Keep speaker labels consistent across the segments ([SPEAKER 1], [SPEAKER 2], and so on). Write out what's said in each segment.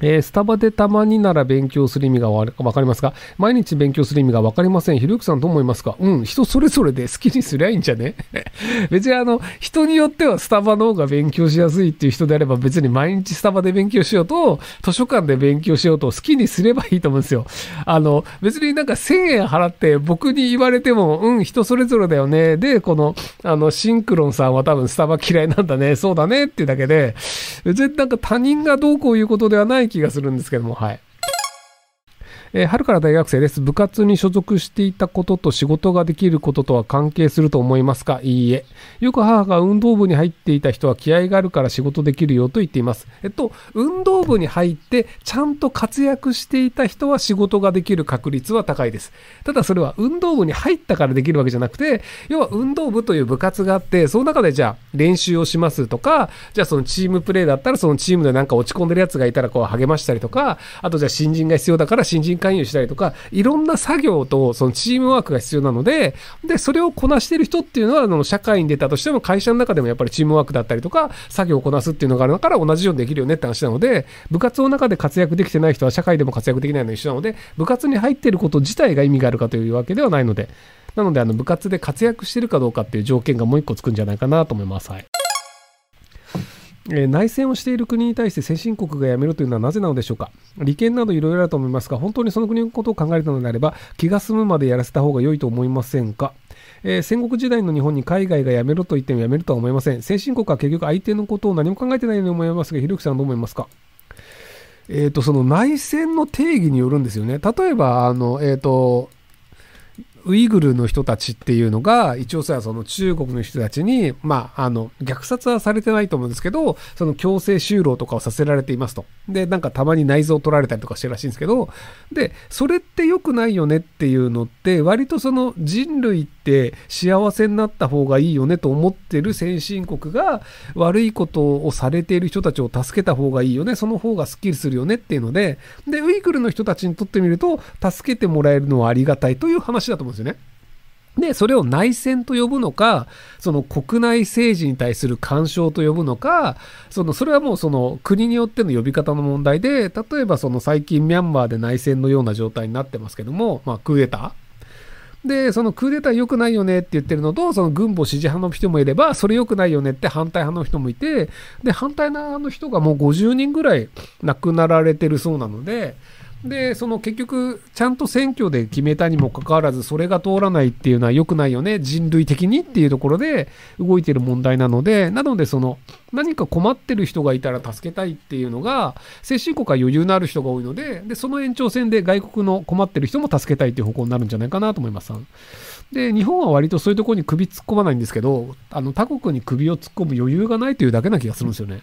[SPEAKER 1] えー、スタバでたまになら勉強する意味がわかりますか？毎日勉強する意味がわかりません。ひろゆきさんどう思いますか？うん、人それぞれで好きにすりゃいいんじゃね？別にあの、人によってはスタバの方が勉強しやすいっていう人であれば別に毎日スタバで勉強しようと、図書館で勉強しようと好きにすればいいと思うんですよ。あの、別になんか1000円払って僕に言われても、うん、人それぞれだよね。で、この、あの、シンクロンさんは多分スタバ嫌いなんだね。そうだねっていうだけで、別になんか他人がどうこういうことではない気がするんですけども、はい。えー、春から大学生です。部活に所属していたことと仕事ができることとは関係すると思いますか？いいえ。よく母が運動部に入っていた人は気合があるから仕事できるよと言っています。えっと、運動部に入ってちゃんと活躍していた人は仕事ができる確率は高いです。ただそれは運動部に入ったからできるわけじゃなくて、要は運動部という部活があって、その中でじゃあ練習をしますとか、じゃあそのチームプレーだったらそのチームでなんか落ち込んでるやつがいたらこう励ましたりとか、あとじゃあ新人が必要だから新人勧誘したりとか、いろんな作業とそのチームワークが必要なので、で、それをこなしてる人っていうのは、あの、社会に出たとしても会社の中でもやっぱりチームワークだったりとか、作業をこなすっていうのがあるから同じようにできるよねって話なので、部活の中で活躍できてない人は社会でも活躍できないの一緒なので、部活に入ってること自体が意味があるかというわけではないので、なので、あの、部活で活躍してるかどうかっていう条件がもう一個つくんじゃないかなと思います。はい。え内戦をしている国に対して先進国がやめるというのはなぜなのでしょうか？利権などいろいろあると思いますが本当にその国のことを考えたのであれば気が済むまでやらせた方が良いと思いませんか？えー、戦国時代の日本に海外がやめろと言ってもやめるとは思いません。先進国は結局相手のことを何も考えてないように思いますが、ひろゆきさんどう思いますか？えっ、ー、と、その内戦の定義によるんですよね。例えば、あの、えっ、ー、と、ウイグルの人たちっていうのが、一応さ、その中国の人たちに、まあ、あの、虐殺はされてないと思うんですけど、その強制就労とかをさせられていますと。で、なんかたまに内臓を取られたりとかしてるらしいんですけど、で、それって良くないよねっていうのって、割とその人類って幸せになった方がいいよねと思ってる先進国が、悪いことをされている人たちを助けた方がいいよね、その方がスッキリするよねっていうので、で、ウイグルの人たちにとってみると、助けてもらえるのはありがたいという話だと思うんですですよね。で、それを内戦と呼ぶのか、その国内政治に対する干渉と呼ぶのか、その、それはもうその国によっての呼び方の問題で、例えばその最近ミャンマーで内戦のような状態になってますけども、まあクーデターで、そのクーデター良くないよねって言ってるのと、その軍部支持派の人もいれば、それ良くないよねって反対派の人もいて、で、反対派の人がもう50人ぐらい亡くなられてるそうなので、で、その結局、ちゃんと選挙で決めたにもかかわらず、それが通らないっていうのは良くないよね、人類的にっていうところで動いてる問題なので、なので、その、何か困ってる人がいたら助けたいっていうのが、先進国は余裕のある人が多いので、で、その延長線で外国の困ってる人も助けたいっていう方向になるんじゃないかなと思います。で、日本は割とそういうところに首突っ込まないんですけど、あの、他国に首を突っ込む余裕がないというだけな気がするんですよね。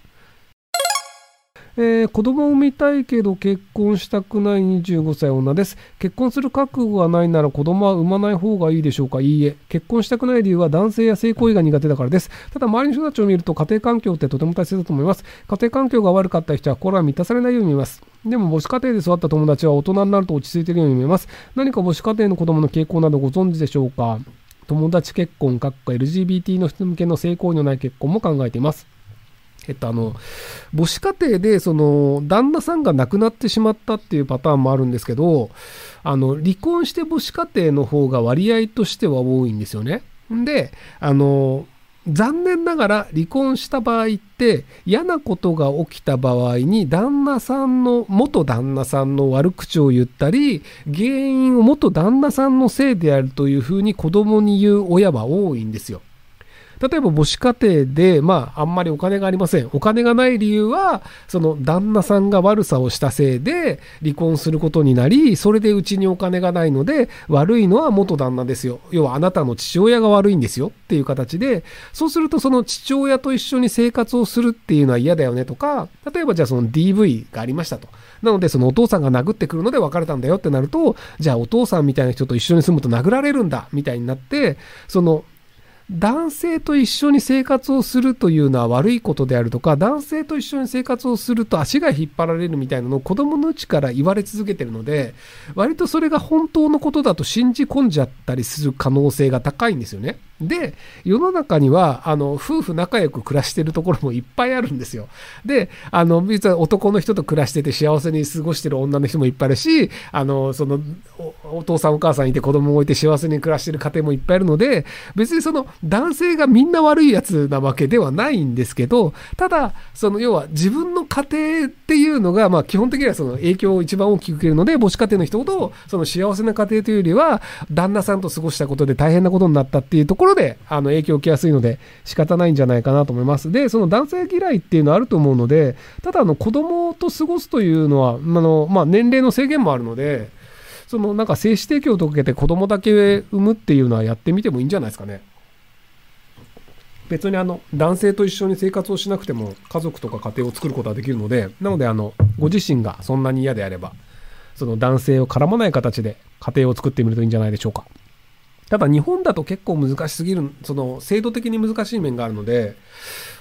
[SPEAKER 1] えー、子供を産みたいけど結婚したくない25歳女です。結婚する覚悟がないなら子供は産まない方がいいでしょうかいいえ。結婚したくない理由は男性や性行為が苦手だからです。ただ周りの人たちを見ると家庭環境ってとても大切だと思います。家庭環境が悪かった人は心は満たされないように見えます。でも母子家庭で育った友達は大人になると落ち着いているように見えます。何か母子家庭の子供の傾向などご存知でしょうか友達結婚、かっ LGBT の人向けの性行為のない結婚も考えています。えっと、あの、母子家庭で、その、旦那さんが亡くなってしまったっていうパターンもあるんですけど、あの、離婚して母子家庭の方が割合としては多いんですよね。で、あの、残念ながら離婚した場合って嫌なことが起きた場合に旦那さんの元旦那さんの悪口を言ったり原因を元旦那さんのせいであるというふうに子供に言う親は多いんですよ。例えば母子家庭で、まあ、あんまりお金がありません。お金がない理由は、その旦那さんが悪さをしたせいで離婚することになり、それでうちにお金がないので、悪いのは元旦那ですよ。要はあなたの父親が悪いんですよっていう形で、そうするとその父親と一緒に生活をするっていうのは嫌だよねとか、例えばじゃあその DV がありましたと。なのでそのお父さんが殴ってくるので別れたんだよってなると、じゃあお父さんみたいな人と一緒に住むと殴られるんだみたいになって、その男性と一緒に生活をするというのは悪いことであるとか、男性と一緒に生活をすると足が引っ張られるみたいなのを子供のうちから言われ続けてるので、割とそれが本当のことだと信じ込んじゃったりする可能性が高いんですよね。で、世の中には、あの、夫婦仲良く暮らしてるところもいっぱいあるんですよ。で、あの、実は男の人と暮らしてて幸せに過ごしてる女の人もいっぱいいるし、あの、そのお、父さんお母さんいて子供を置いて幸せに暮らしてる家庭もいっぱいいるので、別にその男性がみんな悪いやつなわけではないんですけど、ただ、その要は自分の家庭っていうのが、まあ基本的にはその影響を一番大きく受けるので、母子家庭の人ほど、その幸せな家庭というよりは、旦那さんと過ごしたことで大変なことになったっていうところで、あの、影響を受けやすいので、仕方ないんじゃないかなと思います。で、その男性嫌いっていうのはあると思うので、ただ、あの、子供と過ごすというのは、あの、まあ、年齢の制限もあるので、その、なんか精子提供とかけて子供だけ産むっていうのはやってみてもいいんじゃないですかね。別にあの男性と一緒に生活をしなくても家族とか家庭を作ることはできるのでなのであのご自身がそんなに嫌であればその男性を絡まない形で家庭を作ってみるといいんじゃないでしょうか。ただ日本だと結構難しすぎる、その制度的に難しい面があるので、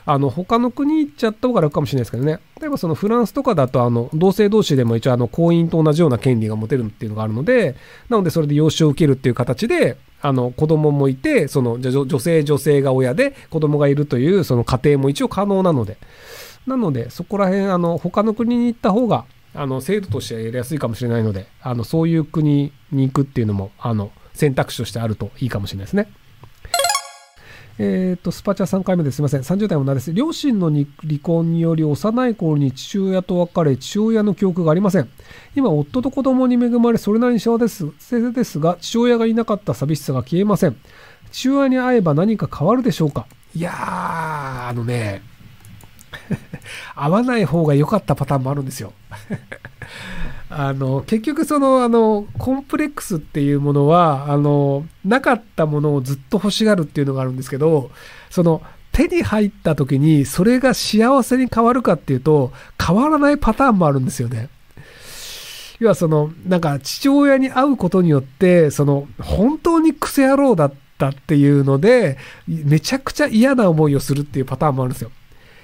[SPEAKER 1] あの他の国行っちゃった方が楽かもしれないですけどね。例えばそのフランスとかだとあの同性同士でも一応あの婚姻と同じような権利が持てるっていうのがあるので、なのでそれで養子を受けるっていう形で、あの子供もいて、その女性女性が親で子供がいるというその家庭も一応可能なので、なのでそこら辺あの他の国に行った方があの制度としてはやりやすいかもしれないので、あのそういう国に行くっていうのもあの選択肢としてあるといいかもしれないですね。えっ、ー、と、スパチャ3回目です。すみません。30代女です。両親の離婚により幼い頃に父親と別れ、父親の記憶がありません。今、夫と子供に恵まれ、それなりに幸せですが、父親がいなかった寂しさが消えません。父親に会えば何か変わるでしょうか？いやー、あのね、会わない方が良かったパターンもあるんですよ。あの、結局その、あの、コンプレックスっていうものは、あの、なかったものをずっと欲しがるっていうのがあるんですけど、その、手に入った時にそれが幸せに変わるかっていうと、変わらないパターンもあるんですよね。要はその、なんか父親に会うことによって、その、本当にクセ野郎だったっていうので、めちゃくちゃ嫌な思いをするっていうパターンもあるんですよ。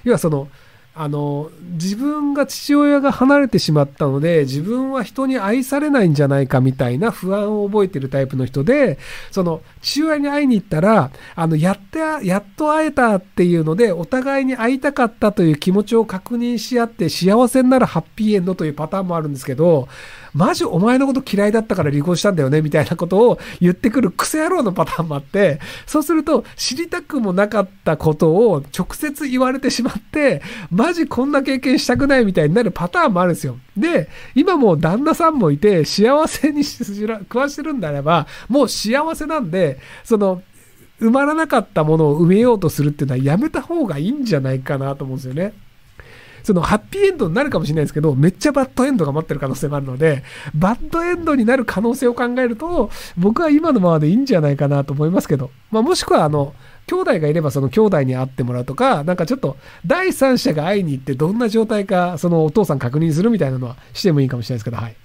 [SPEAKER 1] 要はその、あの、自分が父親が離れてしまったので、自分は人に愛されないんじゃないかみたいな不安を覚えてるタイプの人で、その、父親に会いに行ったら、あの、やって、やっと会えたっていうので、お互いに会いたかったという気持ちを確認し合って幸せになるハッピーエンドというパターンもあるんですけど、マジお前のこと嫌いだったから離婚したんだよねみたいなことを言ってくるクセ野郎のパターンもあって、そうすると知りたくもなかったことを直接言われてしまって、マジこんな経験したくないみたいになるパターンもあるんですよ。で、今もう旦那さんもいて幸せに暮らしてるんであれば、もう幸せなんで、その、埋まらなかったものを埋めようとするっていうのはやめた方がいいんじゃないかなと思うんですよね。そのハッピーエンドになるかもしれないですけど、めっちゃバッドエンドが待ってる可能性もあるので、バッドエンドになる可能性を考えると、僕は今のままでいいんじゃないかなと思いますけど、まあ、もしくはあの、兄弟がいればその兄弟に会ってもらうとか、なんかちょっと第三者が会いに行ってどんな状態か、そのお父さん確認するみたいなのはしてもいいかもしれないですけど、はい。